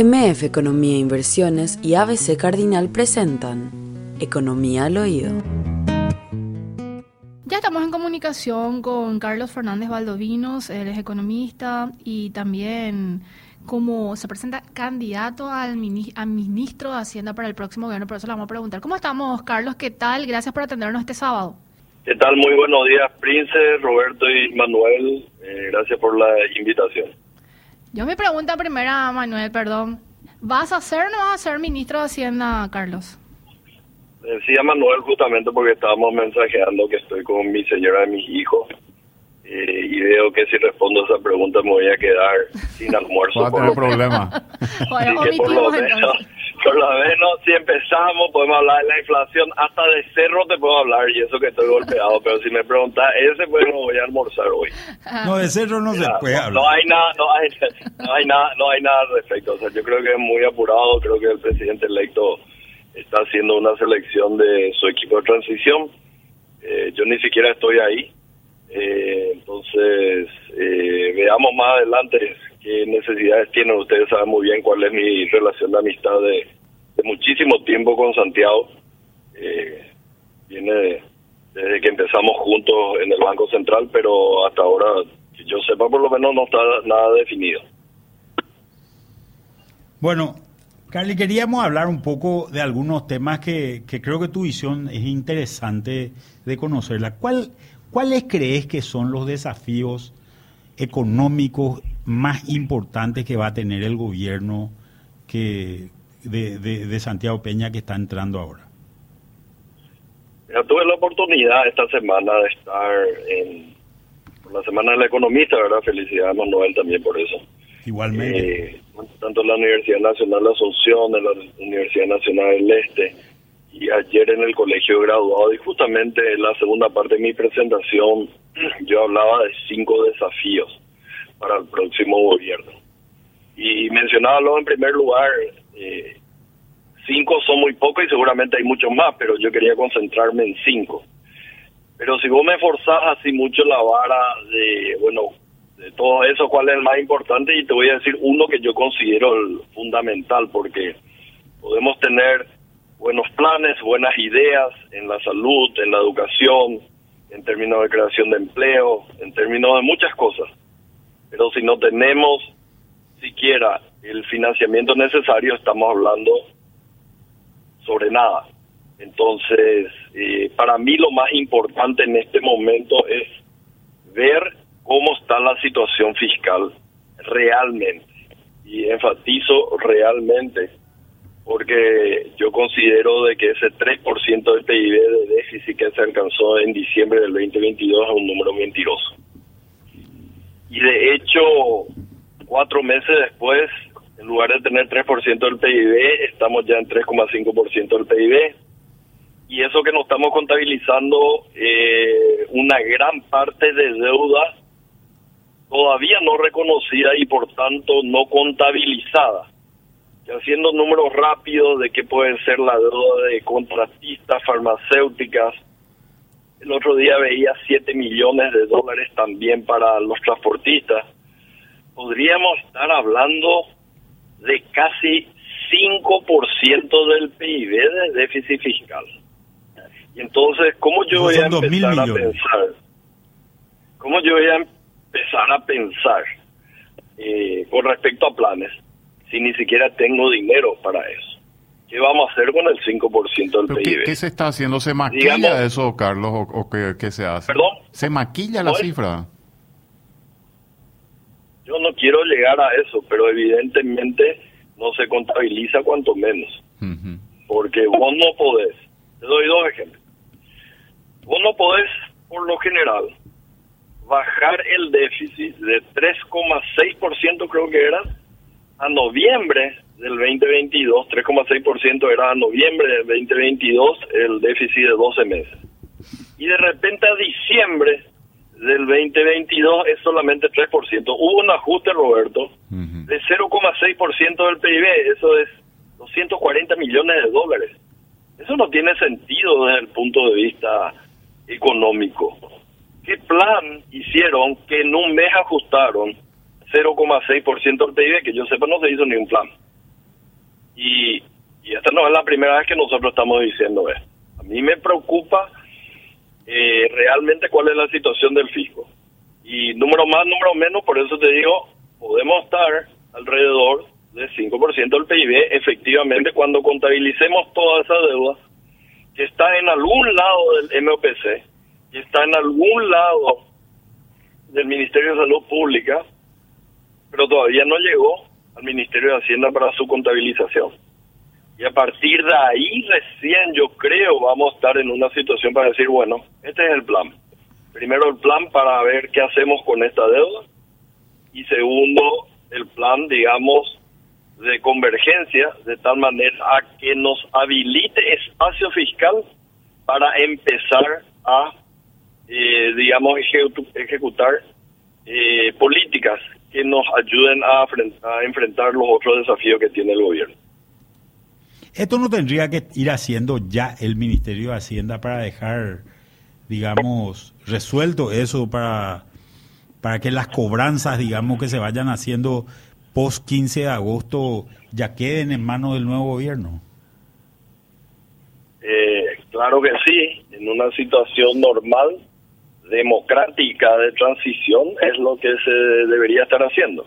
MF Economía e Inversiones y ABC Cardinal presentan Economía al Oído. Ya estamos en comunicación con Carlos Fernández Valdovinos, él es economista y también como se presenta candidato al ministro de Hacienda para el próximo gobierno, por eso le vamos a preguntar. ¿Cómo estamos, Carlos? ¿Qué tal? Gracias por atendernos este sábado. ¿Qué tal? Muy buenos días, Prince, Roberto y Manuel. Eh, gracias por la invitación. Yo me pregunta primera, Manuel, perdón. ¿Vas a ser o no vas a ser ministro de Hacienda, Carlos? Decía Manuel justamente porque estábamos mensajeando que estoy con mi señora y mis hijos. Eh, y veo que si respondo esa pregunta me voy a quedar sin almuerzo. Va a tener problema. bueno, por lo menos, por lo menos si empezamos podemos hablar de la inflación, hasta de cerro te puedo hablar y eso que estoy golpeado, pero si me preguntas ese pues no voy a almorzar hoy. No, de cerro no se puede hablar. No hay nada, no hay, no hay nada, no hay nada al respecto. O sea, yo creo que es muy apurado, creo que el presidente electo está haciendo una selección de su equipo de transición. Eh, yo ni siquiera estoy ahí. Eh, entonces, eh, veamos más adelante qué necesidades tienen. Ustedes saben muy bien cuál es mi relación de amistad de, muchísimo tiempo con Santiago. Eh, viene desde que empezamos juntos en el Banco Central, pero hasta ahora, que yo sepa, por lo menos no está nada definido. Bueno, Carly, queríamos hablar un poco de algunos temas que, que creo que tu visión es interesante de conocerla. ¿Cuál, ¿Cuáles crees que son los desafíos económicos más importantes que va a tener el gobierno que de, Santiago Peña que está entrando ahora? Ya tuve la oportunidad esta semana de estar en la Semana del Economista, ¿verdad? Felicidades, Manuel, también por eso. Igualmente. Eh, tanto en la Universidad Nacional de Asunción, en la Universidad Nacional del Este, y ayer en el colegio graduado y justamente en la segunda parte de mi presentación yo hablaba de cinco desafíos para el próximo gobierno. Y mencionaba en primer lugar, eh, cinco son muy pocos y seguramente hay muchos más, pero yo quería concentrarme en cinco. Pero si vos me forzás así mucho la vara de, bueno, de todo eso, ¿cuál es el más importante? Y te voy a decir uno que yo considero el fundamental, porque podemos tener buenos planes, buenas ideas en la salud, en la educación, en términos de creación de empleo, en términos de muchas cosas. Pero si no tenemos siquiera el financiamiento necesario, estamos hablando sobre nada. Entonces, eh, para mí lo más importante en este momento es ver cómo está la situación fiscal realmente. Y enfatizo realmente porque yo considero de que ese 3% del PIB de déficit que se alcanzó en diciembre del 2022 es un número mentiroso. Y de hecho, cuatro meses después, en lugar de tener 3% del PIB, estamos ya en 3,5% del PIB. Y eso que nos estamos contabilizando, eh, una gran parte de deuda todavía no reconocida y por tanto no contabilizada haciendo números rápidos de qué puede ser la deuda de contratistas, farmacéuticas. El otro día veía 7 millones de dólares también para los transportistas. Podríamos estar hablando de casi 5% del PIB de déficit fiscal. Y entonces, ¿cómo yo voy a empezar a pensar? ¿Cómo yo voy a empezar a pensar eh, con respecto a planes? si ni siquiera tengo dinero para eso? ¿Qué vamos a hacer con el 5% del PIB? ¿qué, se está haciendo? ¿Se maquilla eso, Carlos, o, qué, se hace? ¿Perdón? ¿Se maquilla la cifra? Yo no quiero llegar a eso, pero evidentemente no se contabiliza cuanto menos. Porque vos no podés. Te doy dos ejemplos. Vos no podés, por lo general, bajar el déficit de 3,6% creo que era a noviembre del 2022, 3,6% era noviembre del 2022 el déficit de 12 meses. Y de repente a diciembre del 2022 es solamente 3%. Hubo un ajuste, Roberto, de 0,6% del PIB, eso es 240 millones de dólares. Eso no tiene sentido desde el punto de vista económico. ¿Qué plan hicieron que en un mes ajustaron 0,6% del PIB, que yo sepa no se hizo ni un plan. Y, y esta no es la primera vez que nosotros estamos diciendo esto. A mí me preocupa eh, realmente cuál es la situación del fisco. Y número más, número menos, por eso te digo, podemos estar alrededor del 5% del PIB, efectivamente, cuando contabilicemos toda esa deuda que está en algún lado del MOPC, que está en algún lado del Ministerio de Salud Pública, pero todavía no llegó al Ministerio de Hacienda para su contabilización. Y a partir de ahí recién yo creo vamos a estar en una situación para decir, bueno, este es el plan. Primero el plan para ver qué hacemos con esta deuda y segundo el plan, digamos, de convergencia de tal manera a que nos habilite espacio fiscal para empezar a, eh, digamos, ejecutar eh, políticas que nos ayuden a, a enfrentar los otros desafíos que tiene el gobierno. Esto no tendría que ir haciendo ya el Ministerio de Hacienda para dejar, digamos, resuelto eso para, para que las cobranzas, digamos, que se vayan haciendo post 15 de agosto ya queden en manos del nuevo gobierno? Eh, claro que sí, en una situación normal, democrática de transición es lo que se debería estar haciendo.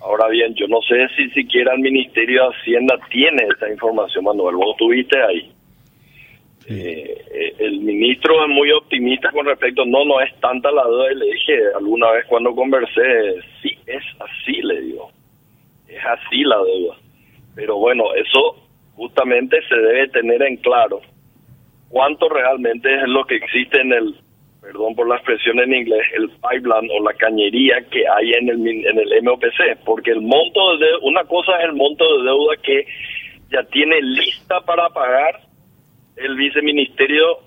Ahora bien, yo no sé si siquiera el Ministerio de Hacienda tiene esa información, Manuel, vos estuviste ahí. Eh, eh, el ministro es muy optimista con respecto, no, no es tanta la duda, le dije alguna vez cuando conversé, sí, es así, le digo, es así la deuda. Pero bueno, eso justamente se debe tener en claro cuánto realmente es lo que existe en el, perdón por la expresión en inglés, el pipeline o la cañería que hay en el, en el MOPC, porque el monto de una cosa es el monto de deuda que ya tiene lista para pagar el viceministerio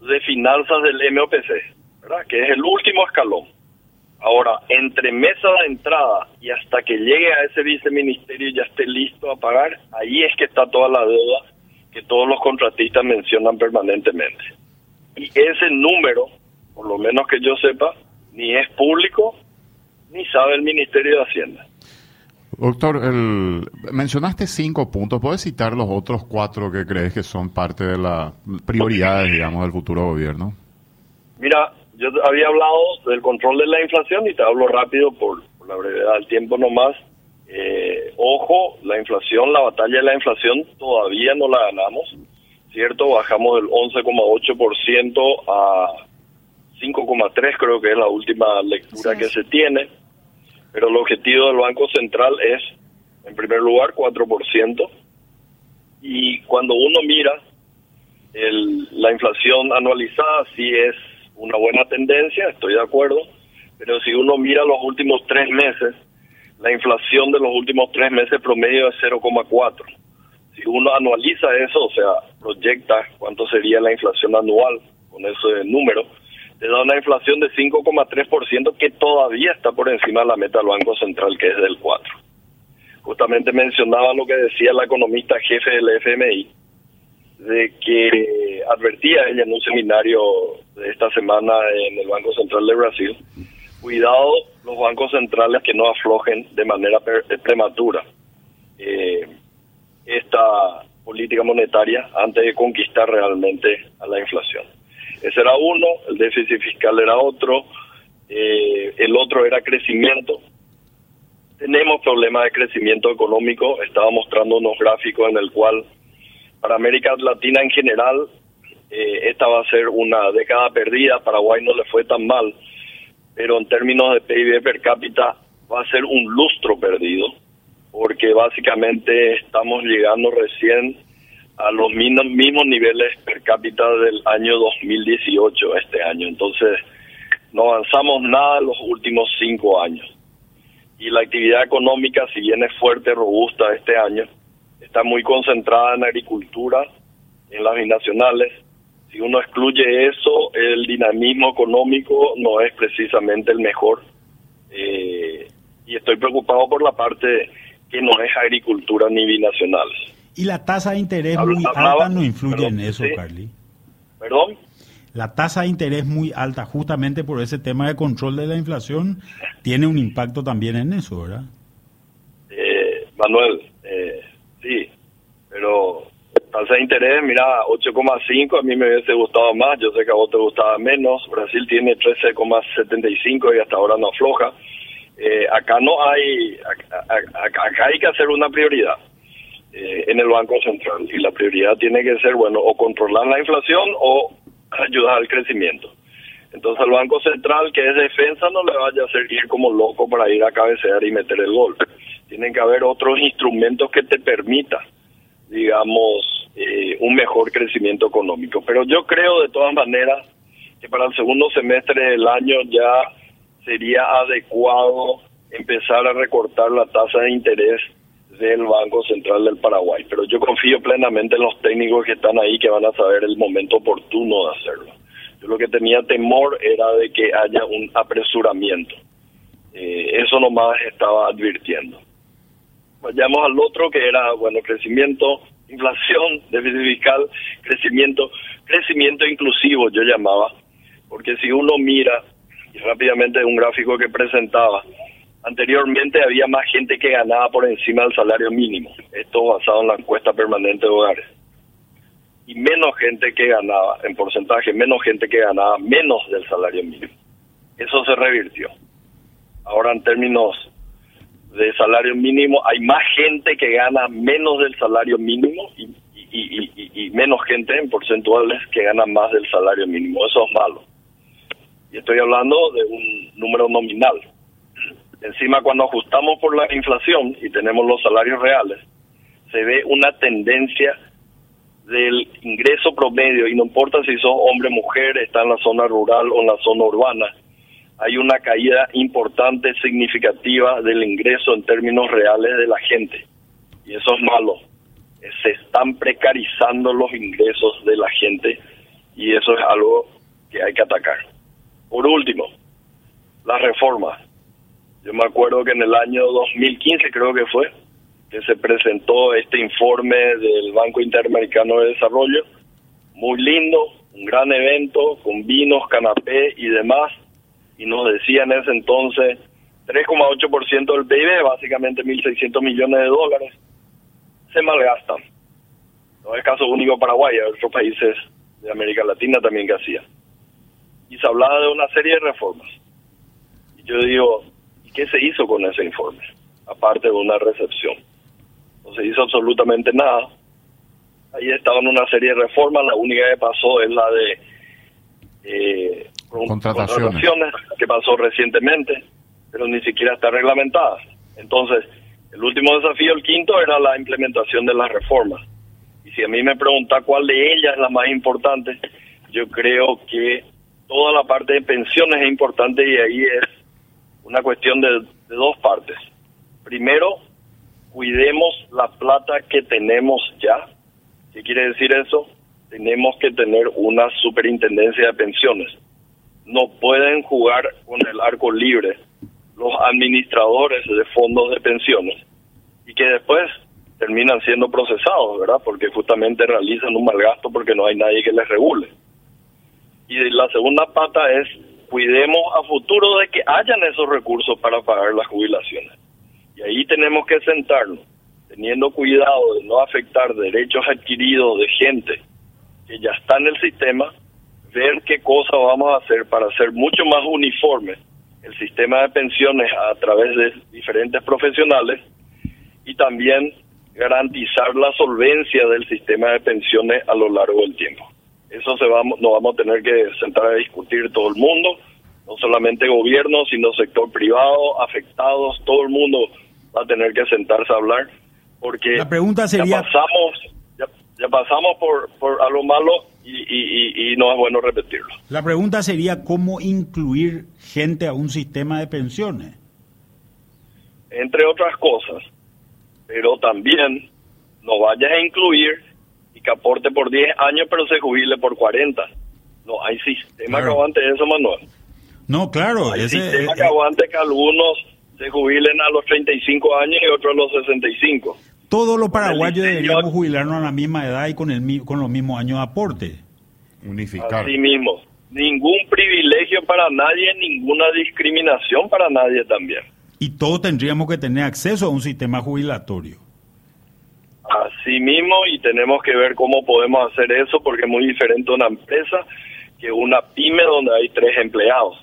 de finanzas del MOPC, ¿verdad? que es el último escalón. Ahora, entre mesa de entrada y hasta que llegue a ese viceministerio y ya esté listo a pagar, ahí es que está toda la deuda que todos los contratistas mencionan permanentemente. Y ese número, por lo menos que yo sepa, ni es público, ni sabe el Ministerio de Hacienda. Doctor, el, mencionaste cinco puntos. ¿Puedes citar los otros cuatro que crees que son parte de las prioridades, digamos, del futuro gobierno? Mira, yo había hablado del control de la inflación y te hablo rápido por, la brevedad del tiempo nomás. Eh, ojo, la inflación, la batalla de la inflación todavía no la ganamos, ¿cierto? Bajamos del 11,8% a 5,3 creo que es la última lectura que se tiene pero el objetivo del Banco Central es, en primer lugar, 4%. Y cuando uno mira el, la inflación anualizada, sí es una buena tendencia, estoy de acuerdo, pero si uno mira los últimos tres meses, la inflación de los últimos tres meses promedio es 0,4. Si uno anualiza eso, o sea, proyecta cuánto sería la inflación anual con ese número, te da una inflación de 5,3% que todavía está por encima de la meta del Banco Central, que es del 4%. Justamente mencionaba lo que decía la economista jefe del FMI, de que advertía ella en un seminario de esta semana en el Banco Central de Brasil, cuidado los bancos centrales que no aflojen de manera prematura eh, esta política monetaria antes de conquistar realmente a la inflación. Ese era uno, el déficit fiscal era otro, eh, el otro era crecimiento. Tenemos problemas de crecimiento económico, estaba mostrando unos gráficos en el cual para América Latina en general eh, esta va a ser una década perdida, Paraguay no le fue tan mal, pero en términos de PIB per cápita va a ser un lustro perdido, porque básicamente estamos llegando recién a los mismos niveles per cápita del año 2018, este año. Entonces, no avanzamos nada en los últimos cinco años. Y la actividad económica, si bien es fuerte, robusta este año, está muy concentrada en agricultura, en las binacionales. Si uno excluye eso, el dinamismo económico no es precisamente el mejor. Eh, y estoy preocupado por la parte que no es agricultura ni binacionales. ¿Y la tasa de interés muy alta no influye en eso, Carly? ¿Perdón? La tasa de interés muy alta, justamente por ese tema de control de la inflación, tiene un impacto también en eso, ¿verdad? Eh, Manuel, eh, Sí, pero tasa de interés, mira, 8,5, a mí me hubiese gustado más, yo sé que a vos te gustaba menos, Brasil tiene 13,75 y hasta ahora no afloja. Eh, acá no hay, acá, hay que hacer una prioridad eh, en el Banco Central y la prioridad tiene que ser, bueno, o controlar la inflación o ayudar al crecimiento. Entonces al Banco Central, que es defensa, no le vaya a hacer ir como loco para ir a cabecear y meter el gol. Tienen que haber otros instrumentos que te permitan, digamos, eh, un mejor crecimiento económico. Pero yo creo de todas maneras que para el segundo semestre del año ya sería adecuado empezar a recortar la tasa de interés del Banco Central del Paraguay. Pero yo confío plenamente en los técnicos que están ahí que van a saber el momento oportuno de hacerlo. Yo lo que tenía temor era de que haya un apresuramiento. Eh, eso nomás estaba advirtiendo. Vayamos al otro que era, bueno, crecimiento, inflación, déficit fiscal, crecimiento, crecimiento inclusivo yo llamaba, porque si uno mira, rápidamente un gráfico que presentaba, anteriormente había más gente que ganaba por encima del salario mínimo, esto basado en la encuesta permanente de hogares y menos gente que ganaba, en porcentaje, menos gente que ganaba menos del salario mínimo. Eso se revirtió. Ahora en términos de salario mínimo, hay más gente que gana menos del salario mínimo y, y, menos gente en porcentuales que gana más del salario mínimo. Eso es malo. Y estoy hablando de un número nominal. Encima, cuando ajustamos por la inflación y tenemos los salarios reales, se ve una tendencia del ingreso promedio, y no importa si sos hombre mujer, está en la zona rural o en la zona urbana, hay una caída importante, significativa del ingreso en términos reales de la gente. Y eso es malo. Se están precarizando los ingresos de la gente y eso es algo que hay que atacar. Por último, las reformas. Yo me acuerdo que en el año 2015 creo que fue, que se presentó este informe del Banco Interamericano de Desarrollo. Muy lindo, un gran evento con vinos, canapé y demás. Y nos decían en ese entonces 3,8% del PIB, básicamente 1.600 millones de dólares, se malgastan. No es caso único Paraguay, hay otros países de América Latina también que hacían. Y se hablaba de una serie de reformas. Y yo digo, ¿y qué se hizo con ese informe? Aparte de una recepción no se hizo absolutamente nada. Ahí estaban una serie de reformas, la única que pasó es la de eh, contrataciones. que pasó recientemente, pero ni siquiera está reglamentada. Entonces, el último desafío, el quinto, era la implementación de las reformas. Y si a mí me pregunta cuál de ellas es la más importante, yo creo que toda la parte de pensiones es importante y ahí es una cuestión de dos partes. Primero, cuidemos la plata que tenemos ya. ¿Qué quiere decir eso? Tenemos que tener una superintendencia de pensiones. No pueden jugar con el arco libre los administradores de fondos de pensiones y que después terminan siendo procesados, ¿verdad? Porque justamente realizan un mal gasto porque no hay nadie que les regule. Y la segunda pata es cuidemos a futuro de que hayan esos recursos para pagar las jubilaciones. Y ahí tenemos que sentarnos, teniendo cuidado de no afectar derechos adquiridos de gente que ya está en el sistema, ver qué cosa vamos a hacer para hacer mucho más uniforme el sistema de pensiones a través de diferentes profesionales y también garantizar la solvencia del sistema de pensiones a lo largo del tiempo. Eso se vamos, nos vamos a tener que sentar a discutir todo el mundo, no solamente gobierno, sino sector privado, afectados, todo el mundo va a tener que sentarse a hablar porque la pregunta sería ya pasamos ya, pasamos por, por a lo malo y, y, no es bueno repetirlo. La pregunta sería cómo incluir gente a un sistema de pensiones. Entre otras cosas, pero también no vayas a incluir y que aporte por 10 años pero se jubile por 40. No hay sistema que aguante eso, Manuel. No, claro. hay sistema que aguante que algunos se jubilen a los 35 años y otros a los 65. Todos los paraguayos deberíamos jubilarnos a la misma edad y con, el, con los mismos años de aporte. Unificar. Así mismo. Ningún privilegio para nadie, ninguna discriminación para nadie también. Y todos tendríamos que tener acceso a un sistema jubilatorio. Así mismo, y tenemos que ver cómo podemos hacer eso, porque es muy diferente una empresa que una pyme donde hay tres empleados.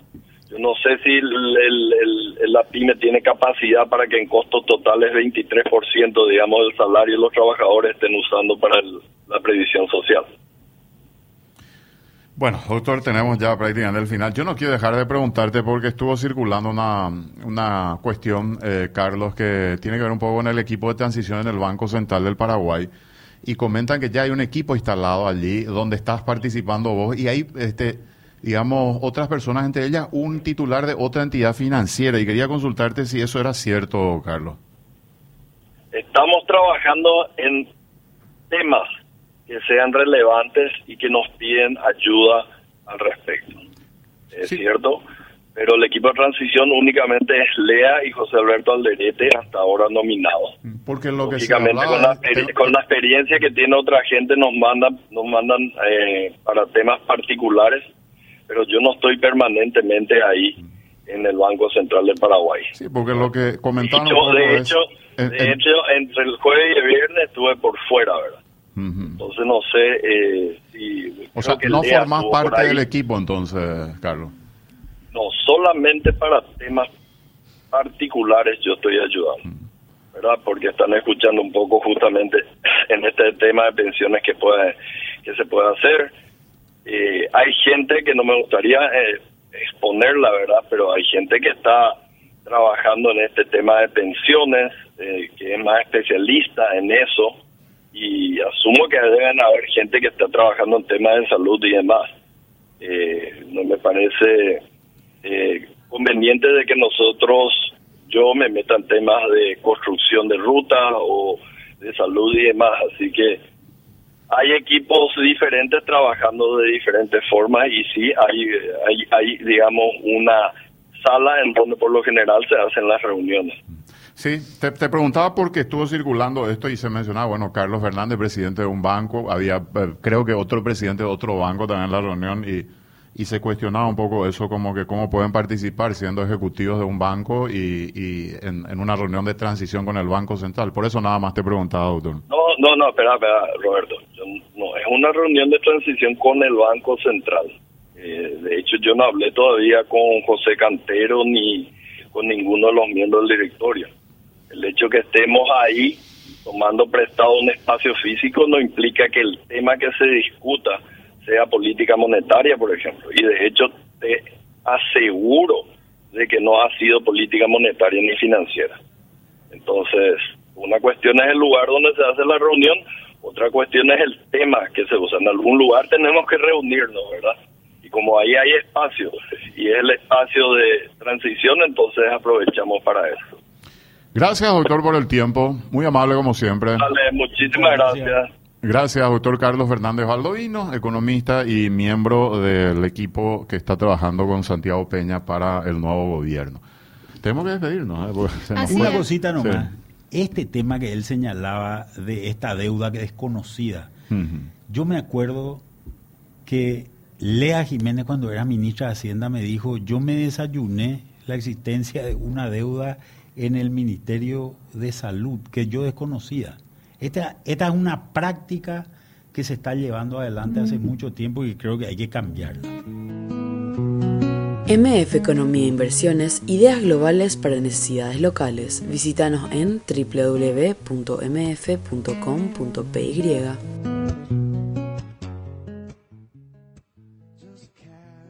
Yo no sé si la pyme tiene capacidad para que en costos totales 23%, digamos, del salario los trabajadores estén usando para la previsión social. Bueno, doctor, tenemos ya prácticamente el final. Yo no quiero dejar de preguntarte porque estuvo circulando una, una cuestión, eh, Carlos, que tiene que ver un poco con el equipo de transición en el Banco Central del Paraguay. Y comentan que ya hay un equipo instalado allí donde estás participando vos y hay, este, digamos, otras personas, entre ellas un titular de otra entidad financiera. Y quería consultarte si eso era cierto, Carlos. Estamos trabajando en temas que sean relevantes y que nos piden ayuda al respecto. Es cierto, pero el equipo de transición únicamente es Lea y José Alberto Alderete, hasta ahora nominados. Porque lo que con, la, con la experiencia que tiene otra gente nos mandan, nos mandan eh, para temas particulares, pero yo no estoy permanentemente ahí en el Banco Central del Paraguay. Sí, porque lo que comentaron... de, hecho, de hecho, entre el jueves y el viernes estuve por fuera, ¿verdad? Entonces no sé eh, si... O sea, no formas parte del equipo entonces, Carlos. No, solamente para temas particulares yo estoy ayudando, ¿verdad? Porque están escuchando un poco justamente en este tema de pensiones que puede que se puede hacer. Eh, hay gente que no me gustaría eh, exponer la verdad, pero hay gente que está trabajando en este tema de pensiones, eh, que es más especialista en eso y asumo que deben haber gente que está trabajando en temas de salud y demás. Eh, no me parece eh, conveniente de que nosotros, yo me meta en temas de construcción de ruta o de salud y demás, así que hay equipos diferentes trabajando de diferentes formas y sí hay, hay, hay digamos, una sala en donde por lo general se hacen las reuniones. Sí, te, preguntaba porque estuvo circulando esto y se mencionaba, bueno, Carlos Fernández, presidente de un banco, había, eh, creo que otro presidente de otro banco también en la reunión y, y se cuestionaba un poco eso, como que cómo pueden participar siendo ejecutivos de un banco y, y en, una reunión de transición con el Banco Central. Por eso nada más te preguntaba, doctor. No, no, no, espera, espera, Roberto. no, es una reunión de transición con el Banco Central. Eh, de hecho, yo no hablé todavía con José Cantero ni con ninguno de los miembros del directorio. El hecho que estemos ahí tomando prestado un espacio físico no implica que el tema que se discuta sea política monetaria, por ejemplo. Y de hecho te aseguro de que no ha sido política monetaria ni financiera. Entonces, una cuestión es el lugar donde se hace la reunión, otra cuestión es el tema que se usa. En algún lugar tenemos que reunirnos, ¿verdad? Y como ahí hay espacio, y es el espacio de transición, entonces aprovechamos para eso. Gracias, doctor, por el tiempo. Muy amable como siempre. Dale, muchísimas gracias. Gracias, doctor Carlos Fernández Valdovino, economista y miembro del equipo que está trabajando con Santiago Peña para el nuevo gobierno. Tenemos que despedirnos. ¿eh? Una cosita nomás. Este tema que él señalaba de esta deuda que desconocida, yo me acuerdo que Lea Jiménez cuando era ministra de Hacienda me dijo, yo me desayuné la existencia de una deuda en el Ministerio de Salud que yo desconocía. Esta, esta es una práctica que se está llevando adelante hace mucho tiempo y creo que hay que cambiarla. MF Economía e Inversiones, ideas globales para necesidades locales. Visítanos en www.mf.com.py.